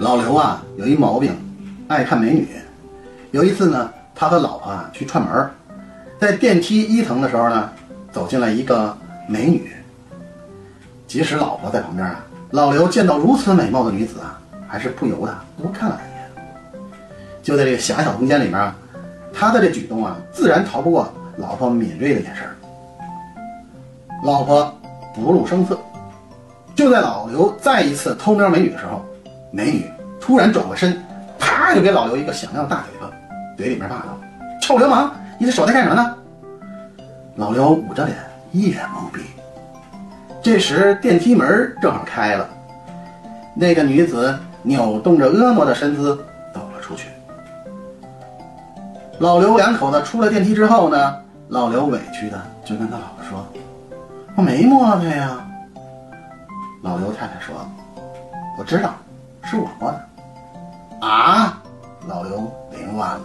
老刘啊，有一毛病，爱看美女。有一次呢，他和老婆啊去串门，在电梯一层的时候呢，走进来一个美女。即使老婆在旁边啊，老刘见到如此美貌的女子啊，还是不由得多看了一眼。就在这个狭小空间里面啊，他的这举动啊，自然逃不过老婆敏锐的眼神。老婆不露声色。就在老刘再一次偷瞄美女的时候，美女突然转过身，啪就给老刘一个响亮的大嘴巴，嘴里面骂道：“臭流氓，你的手在干什么呢？”老刘捂着脸，一脸懵逼。这时电梯门正好开了，那个女子扭动着婀娜的身姿走了出去。老刘两口子出了电梯之后呢，老刘委屈的就跟他老婆说：“我没摸他呀。”老刘太太说：“我知道，是我挂的。啊？老刘您挂了。